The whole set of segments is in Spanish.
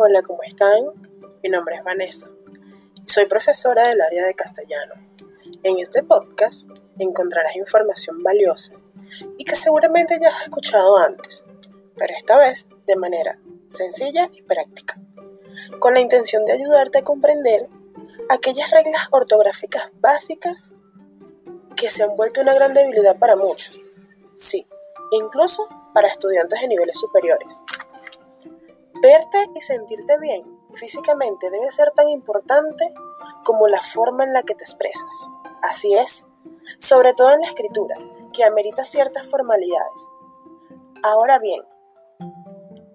Hola, ¿cómo están? Mi nombre es Vanessa y soy profesora del área de castellano. En este podcast encontrarás información valiosa y que seguramente ya has escuchado antes, pero esta vez de manera sencilla y práctica, con la intención de ayudarte a comprender aquellas reglas ortográficas básicas que se han vuelto una gran debilidad para muchos. Sí, incluso para estudiantes de niveles superiores. Verte y sentirte bien físicamente debe ser tan importante como la forma en la que te expresas. Así es, sobre todo en la escritura, que amerita ciertas formalidades. Ahora bien,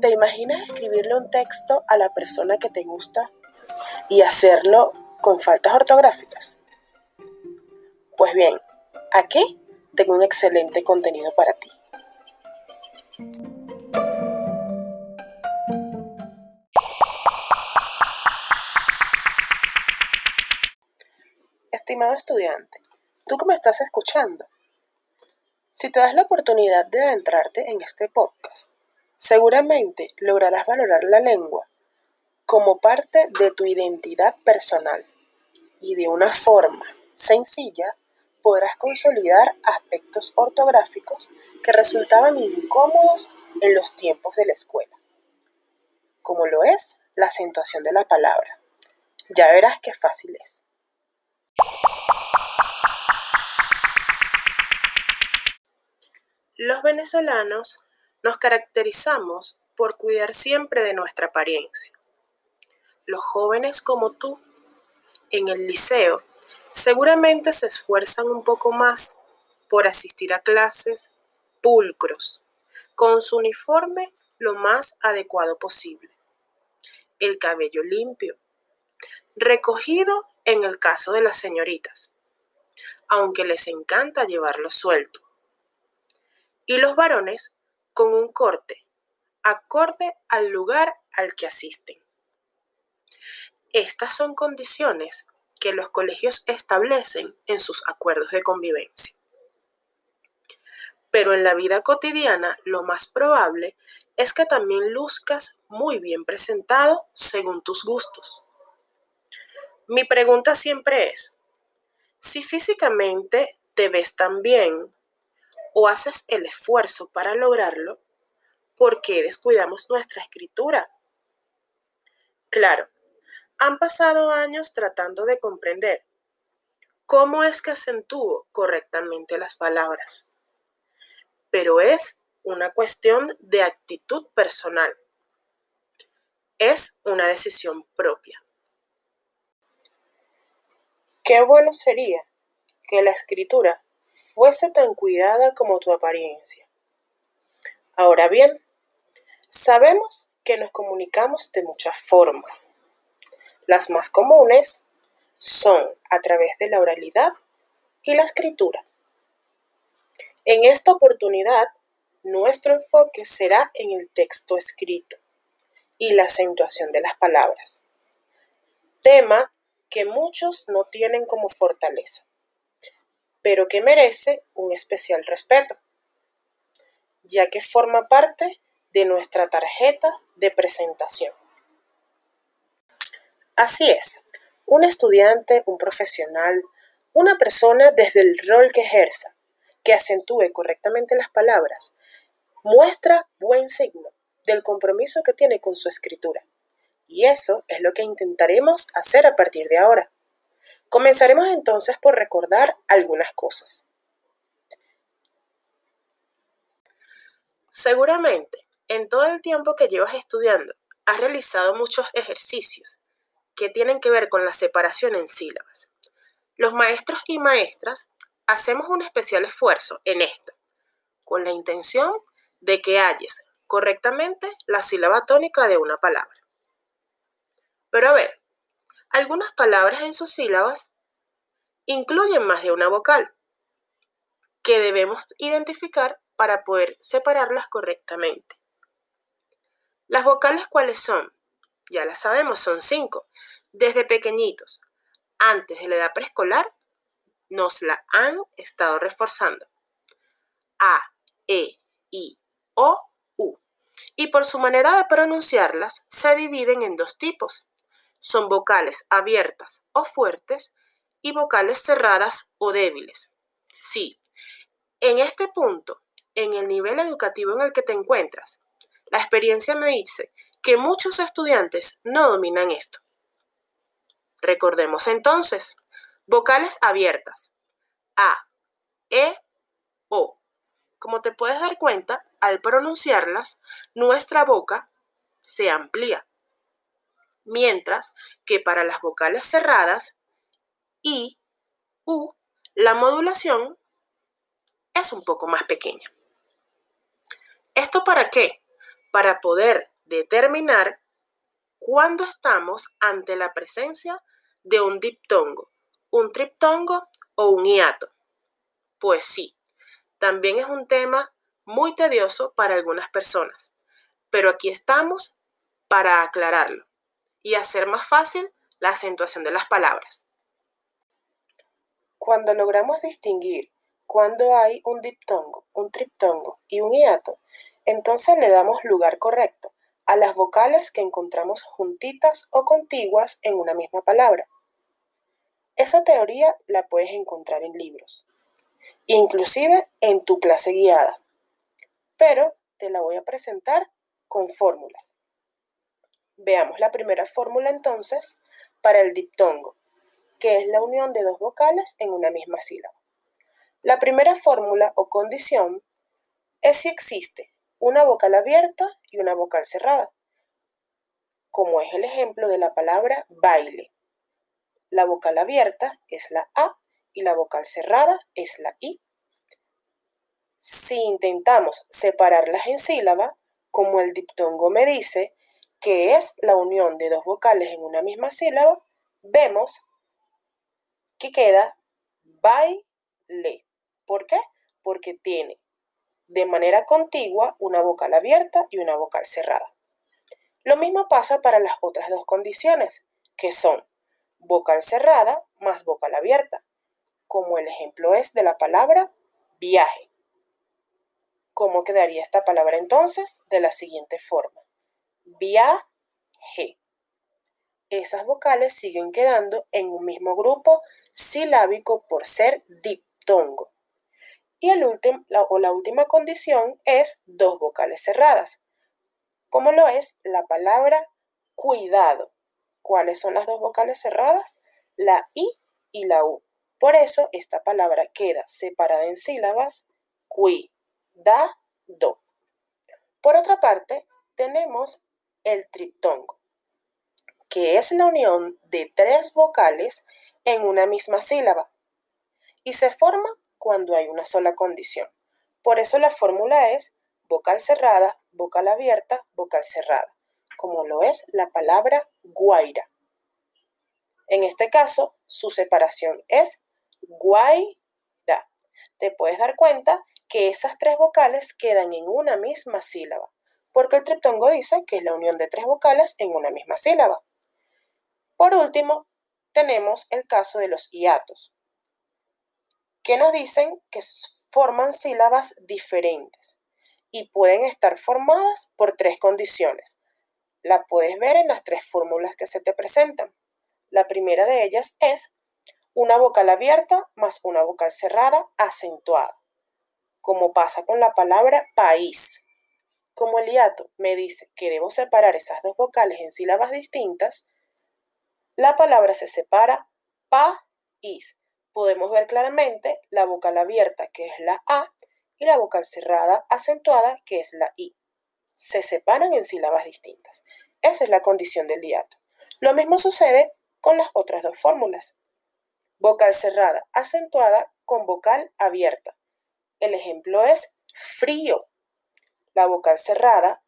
¿te imaginas escribirle un texto a la persona que te gusta y hacerlo con faltas ortográficas? Pues bien, aquí tengo un excelente contenido para ti. Estimado estudiante, tú que me estás escuchando, si te das la oportunidad de adentrarte en este podcast, seguramente lograrás valorar la lengua como parte de tu identidad personal y de una forma sencilla podrás consolidar aspectos ortográficos que resultaban incómodos en los tiempos de la escuela, como lo es la acentuación de la palabra. Ya verás qué fácil es. Los venezolanos nos caracterizamos por cuidar siempre de nuestra apariencia. Los jóvenes como tú, en el liceo, seguramente se esfuerzan un poco más por asistir a clases pulcros, con su uniforme lo más adecuado posible. El cabello limpio, recogido en el caso de las señoritas, aunque les encanta llevarlo suelto y los varones con un corte acorde al lugar al que asisten. Estas son condiciones que los colegios establecen en sus acuerdos de convivencia. Pero en la vida cotidiana lo más probable es que también luzcas muy bien presentado según tus gustos. Mi pregunta siempre es, si físicamente te ves tan bien o haces el esfuerzo para lograrlo, ¿por qué descuidamos nuestra escritura? Claro, han pasado años tratando de comprender cómo es que acentúo correctamente las palabras, pero es una cuestión de actitud personal. Es una decisión propia. Qué bueno sería que la escritura fuese tan cuidada como tu apariencia. Ahora bien, sabemos que nos comunicamos de muchas formas. Las más comunes son a través de la oralidad y la escritura. En esta oportunidad, nuestro enfoque será en el texto escrito y la acentuación de las palabras, tema que muchos no tienen como fortaleza pero que merece un especial respeto, ya que forma parte de nuestra tarjeta de presentación. Así es, un estudiante, un profesional, una persona desde el rol que ejerza, que acentúe correctamente las palabras, muestra buen signo del compromiso que tiene con su escritura. Y eso es lo que intentaremos hacer a partir de ahora. Comenzaremos entonces por recordar algunas cosas. Seguramente, en todo el tiempo que llevas estudiando, has realizado muchos ejercicios que tienen que ver con la separación en sílabas. Los maestros y maestras hacemos un especial esfuerzo en esto, con la intención de que halles correctamente la sílaba tónica de una palabra. Pero a ver, algunas palabras en sus sílabas incluyen más de una vocal que debemos identificar para poder separarlas correctamente. Las vocales cuáles son? Ya las sabemos, son cinco. Desde pequeñitos, antes de la edad preescolar, nos la han estado reforzando. A, E, I, O, U. y por su manera de pronunciarlas se dividen en dos tipos. Son vocales abiertas o fuertes y vocales cerradas o débiles. Sí, en este punto, en el nivel educativo en el que te encuentras, la experiencia me dice que muchos estudiantes no dominan esto. Recordemos entonces, vocales abiertas. A, E, O. Como te puedes dar cuenta, al pronunciarlas, nuestra boca se amplía. Mientras que para las vocales cerradas, I, U, la modulación es un poco más pequeña. ¿Esto para qué? Para poder determinar cuándo estamos ante la presencia de un diptongo, un triptongo o un hiato. Pues sí, también es un tema muy tedioso para algunas personas, pero aquí estamos para aclararlo y hacer más fácil la acentuación de las palabras. Cuando logramos distinguir cuando hay un diptongo, un triptongo y un hiato, entonces le damos lugar correcto a las vocales que encontramos juntitas o contiguas en una misma palabra. Esa teoría la puedes encontrar en libros, inclusive en tu clase guiada, pero te la voy a presentar con fórmulas. Veamos la primera fórmula entonces para el diptongo, que es la unión de dos vocales en una misma sílaba. La primera fórmula o condición es si existe una vocal abierta y una vocal cerrada, como es el ejemplo de la palabra baile. La vocal abierta es la A y la vocal cerrada es la I. Si intentamos separarlas en sílaba, como el diptongo me dice, que es la unión de dos vocales en una misma sílaba, vemos que queda baile. ¿Por qué? Porque tiene de manera contigua una vocal abierta y una vocal cerrada. Lo mismo pasa para las otras dos condiciones, que son vocal cerrada más vocal abierta, como el ejemplo es de la palabra viaje. ¿Cómo quedaría esta palabra entonces? De la siguiente forma. Viaje. Esas vocales siguen quedando en un mismo grupo silábico por ser diptongo. Y la, o la última condición es dos vocales cerradas, como lo es la palabra cuidado. ¿Cuáles son las dos vocales cerradas? La I y la U. Por eso esta palabra queda separada en sílabas do. Por otra parte, tenemos el triptongo, que es la unión de tres vocales en una misma sílaba y se forma cuando hay una sola condición. Por eso la fórmula es vocal cerrada, vocal abierta, vocal cerrada, como lo es la palabra guaira. En este caso, su separación es guaira. Te puedes dar cuenta que esas tres vocales quedan en una misma sílaba, porque el triptongo dice que es la unión de tres vocales en una misma sílaba. Por último, tenemos el caso de los hiatos, que nos dicen que forman sílabas diferentes y pueden estar formadas por tres condiciones. La puedes ver en las tres fórmulas que se te presentan. La primera de ellas es una vocal abierta más una vocal cerrada acentuada, como pasa con la palabra país. Como el hiato me dice que debo separar esas dos vocales en sílabas distintas, la palabra se separa país podemos ver claramente la vocal abierta, que es la A, y la vocal cerrada acentuada, que es la I. Se separan en sílabas distintas. Esa es la condición del hiato. Lo mismo sucede con las otras dos fórmulas. Vocal cerrada acentuada con vocal abierta. El ejemplo es frío. La vocal cerrada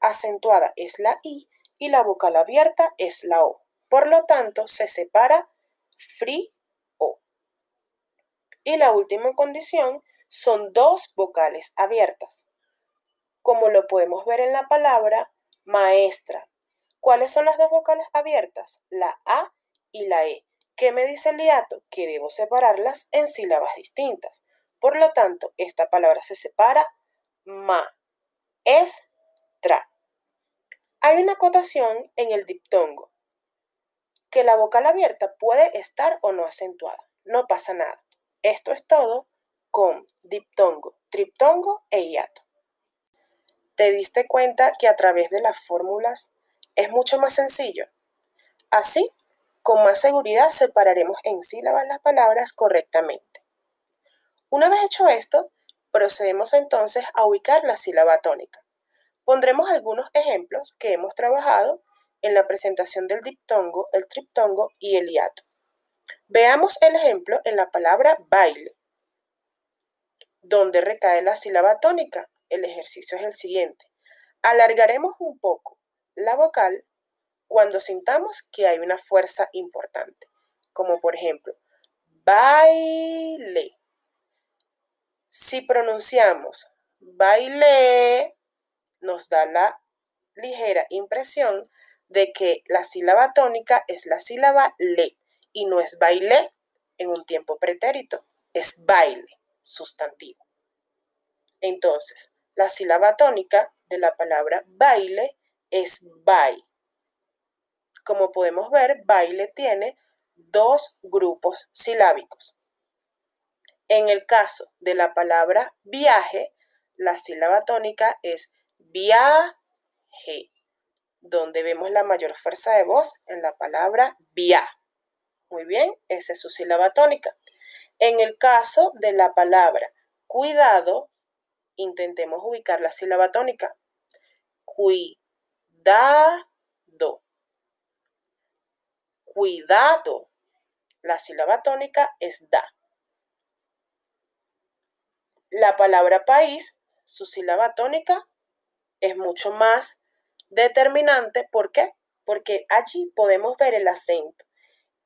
acentuada es la I y la vocal abierta es la O. Por lo tanto, se separa frío y la última condición son dos vocales abiertas, como lo podemos ver en la palabra maestra. ¿Cuáles son las dos vocales abiertas? La A y la E. ¿Qué me dice el hiato? Que debo separarlas en sílabas distintas. Por lo tanto, esta palabra se separa ma, es, tra. Hay una acotación en el diptongo, que la vocal abierta puede estar o no acentuada. No pasa nada. Esto es todo con diptongo, triptongo e hiato. ¿Te diste cuenta que a través de las fórmulas es mucho más sencillo? Así, con más seguridad separaremos en sílabas las palabras correctamente. Una vez hecho esto, procedemos entonces a ubicar la sílaba tónica. Pondremos algunos ejemplos que hemos trabajado en la presentación del diptongo, el triptongo y el hiato. Veamos el ejemplo en la palabra baile, donde recae la sílaba tónica. El ejercicio es el siguiente. Alargaremos un poco la vocal cuando sintamos que hay una fuerza importante, como por ejemplo, baile. Si pronunciamos baile, nos da la ligera impresión de que la sílaba tónica es la sílaba le y no es baile en un tiempo pretérito, es baile, sustantivo. Entonces, la sílaba tónica de la palabra baile es bai. Como podemos ver, baile tiene dos grupos silábicos. En el caso de la palabra viaje, la sílaba tónica es viaje donde vemos la mayor fuerza de voz en la palabra via. Muy bien, esa es su sílaba tónica. En el caso de la palabra cuidado, intentemos ubicar la sílaba tónica. Cuidado. Cuidado. La sílaba tónica es da. La palabra país, su sílaba tónica es mucho más determinante. ¿Por qué? Porque allí podemos ver el acento.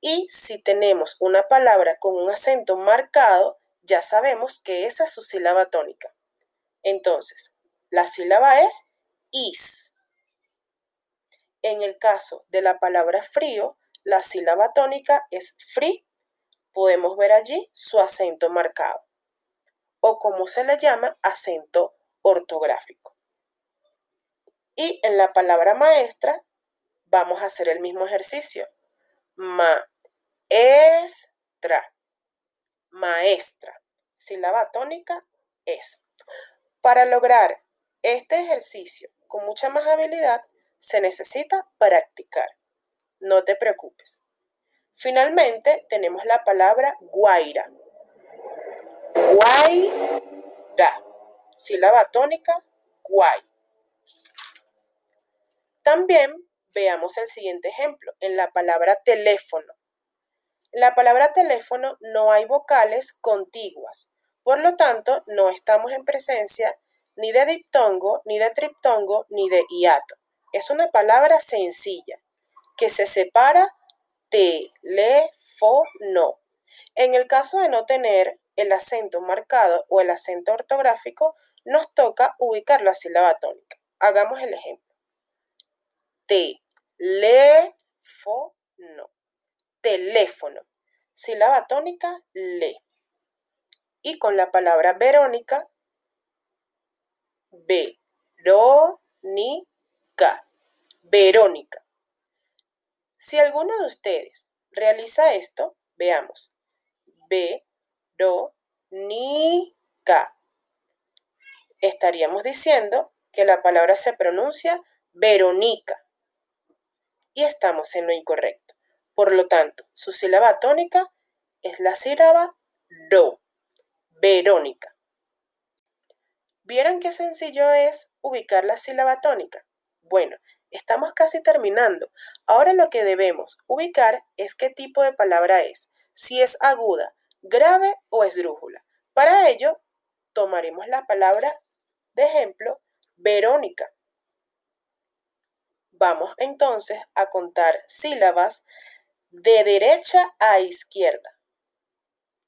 Y si tenemos una palabra con un acento marcado, ya sabemos que esa es su sílaba tónica. Entonces, la sílaba es is. En el caso de la palabra frío, la sílaba tónica es free. Podemos ver allí su acento marcado o como se le llama acento ortográfico. Y en la palabra maestra vamos a hacer el mismo ejercicio. Maestra. Maestra. Sílaba tónica es. Para lograr este ejercicio con mucha más habilidad, se necesita practicar. No te preocupes. Finalmente tenemos la palabra guaira. Guaira. Sílaba tónica, guay. También veamos el siguiente ejemplo, en la palabra teléfono. En la palabra teléfono no hay vocales contiguas, por lo tanto no estamos en presencia ni de diptongo, ni de triptongo, ni de hiato. Es una palabra sencilla que se separa teléfono. En el caso de no tener el acento marcado o el acento ortográfico, nos toca ubicar la sílaba tónica. Hagamos el ejemplo teléfono. Teléfono. Sílaba tónica, le. Y con la palabra Verónica, Verónica. Verónica. Si alguno de ustedes realiza esto, veamos. Verónica. Estaríamos diciendo que la palabra se pronuncia Verónica y estamos en lo incorrecto. Por lo tanto, su sílaba tónica es la sílaba do, Verónica. ¿Vieron qué sencillo es ubicar la sílaba tónica? Bueno, estamos casi terminando. Ahora lo que debemos ubicar es qué tipo de palabra es, si es aguda, grave o esdrújula. Para ello, tomaremos la palabra de ejemplo Verónica. Vamos entonces a contar sílabas de derecha a izquierda.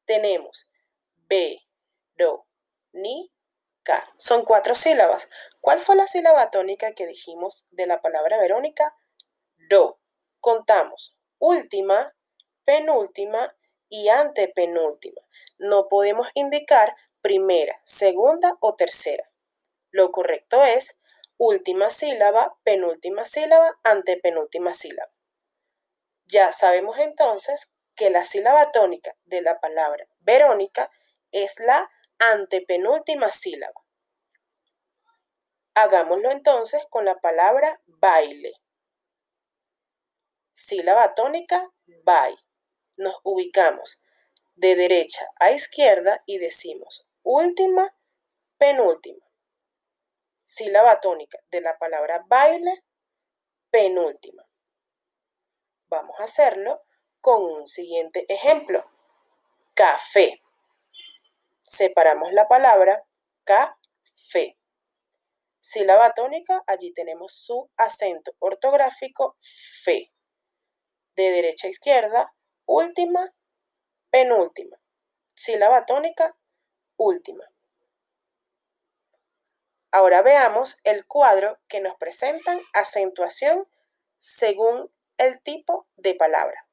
Tenemos B, do, ni, ca. Son cuatro sílabas. ¿Cuál fue la sílaba tónica que dijimos de la palabra Verónica? Do. Contamos última, penúltima y antepenúltima. No podemos indicar primera, segunda o tercera. Lo correcto es última sílaba, penúltima sílaba, antepenúltima sílaba. Ya sabemos entonces que la sílaba tónica de la palabra Verónica es la antepenúltima sílaba. Hagámoslo entonces con la palabra baile. Sílaba tónica, bye. Nos ubicamos de derecha a izquierda y decimos última, penúltima. Sílaba tónica de la palabra baile, penúltima. Vamos a hacerlo con un siguiente ejemplo. Café. Separamos la palabra café. Sílaba tónica, allí tenemos su acento ortográfico fe. De derecha a izquierda, última, penúltima. Sílaba tónica, última. Ahora veamos el cuadro que nos presentan acentuación según el tipo de palabra.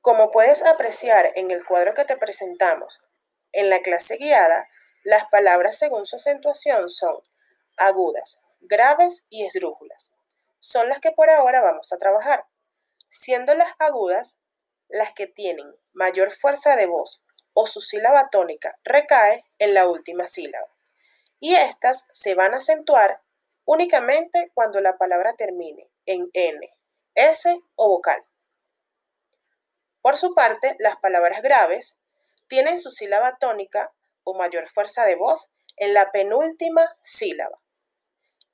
Como puedes apreciar en el cuadro que te presentamos en la clase guiada, las palabras según su acentuación son agudas, graves y esdrújulas. Son las que por ahora vamos a trabajar, siendo las agudas las que tienen mayor fuerza de voz o su sílaba tónica recae en la última sílaba. Y estas se van a acentuar únicamente cuando la palabra termine en N, S o vocal. Por su parte, las palabras graves tienen su sílaba tónica o mayor fuerza de voz en la penúltima sílaba.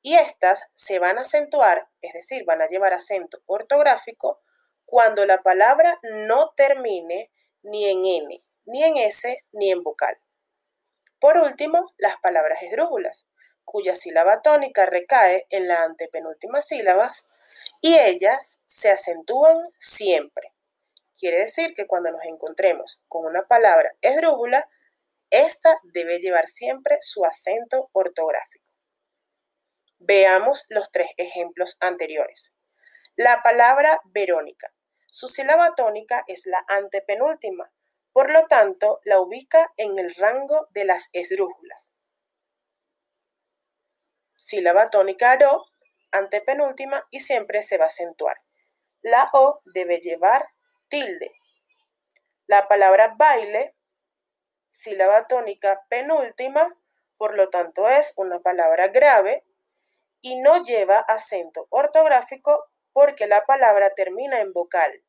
Y estas se van a acentuar, es decir, van a llevar acento ortográfico cuando la palabra no termine ni en N, ni en S, ni en vocal. Por último, las palabras esdrújulas, cuya sílaba tónica recae en la antepenúltima sílaba y ellas se acentúan siempre. Quiere decir que cuando nos encontremos con una palabra esdrújula, esta debe llevar siempre su acento ortográfico. Veamos los tres ejemplos anteriores. La palabra Verónica. Su sílaba tónica es la antepenúltima, por lo tanto la ubica en el rango de las esdrújulas. Sílaba tónica ro, antepenúltima y siempre se va a acentuar. La O debe llevar tilde. La palabra baile sílaba tónica penúltima, por lo tanto es una palabra grave y no lleva acento ortográfico porque la palabra termina en vocal.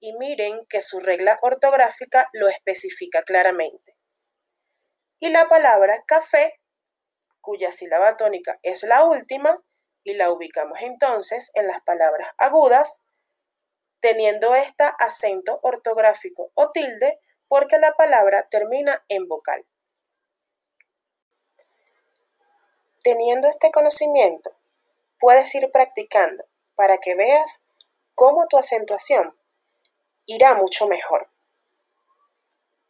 Y miren que su regla ortográfica lo especifica claramente. Y la palabra café, cuya sílaba tónica es la última, y la ubicamos entonces en las palabras agudas, teniendo esta acento ortográfico o tilde porque la palabra termina en vocal. Teniendo este conocimiento, puedes ir practicando para que veas cómo tu acentuación irá mucho mejor.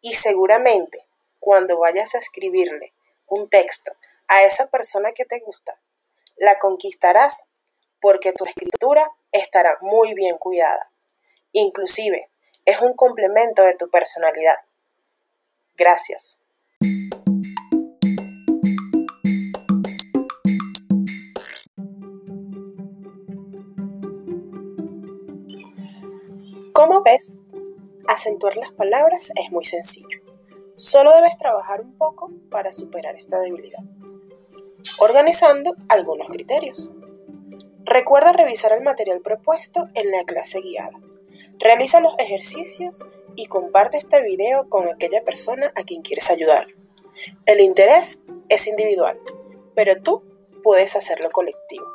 Y seguramente cuando vayas a escribirle un texto a esa persona que te gusta, la conquistarás porque tu escritura estará muy bien cuidada. Inclusive, es un complemento de tu personalidad. Gracias. Como ves, acentuar las palabras es muy sencillo. Solo debes trabajar un poco para superar esta debilidad, organizando algunos criterios. Recuerda revisar el material propuesto en la clase guiada. Realiza los ejercicios y comparte este video con aquella persona a quien quieres ayudar. El interés es individual, pero tú puedes hacerlo colectivo.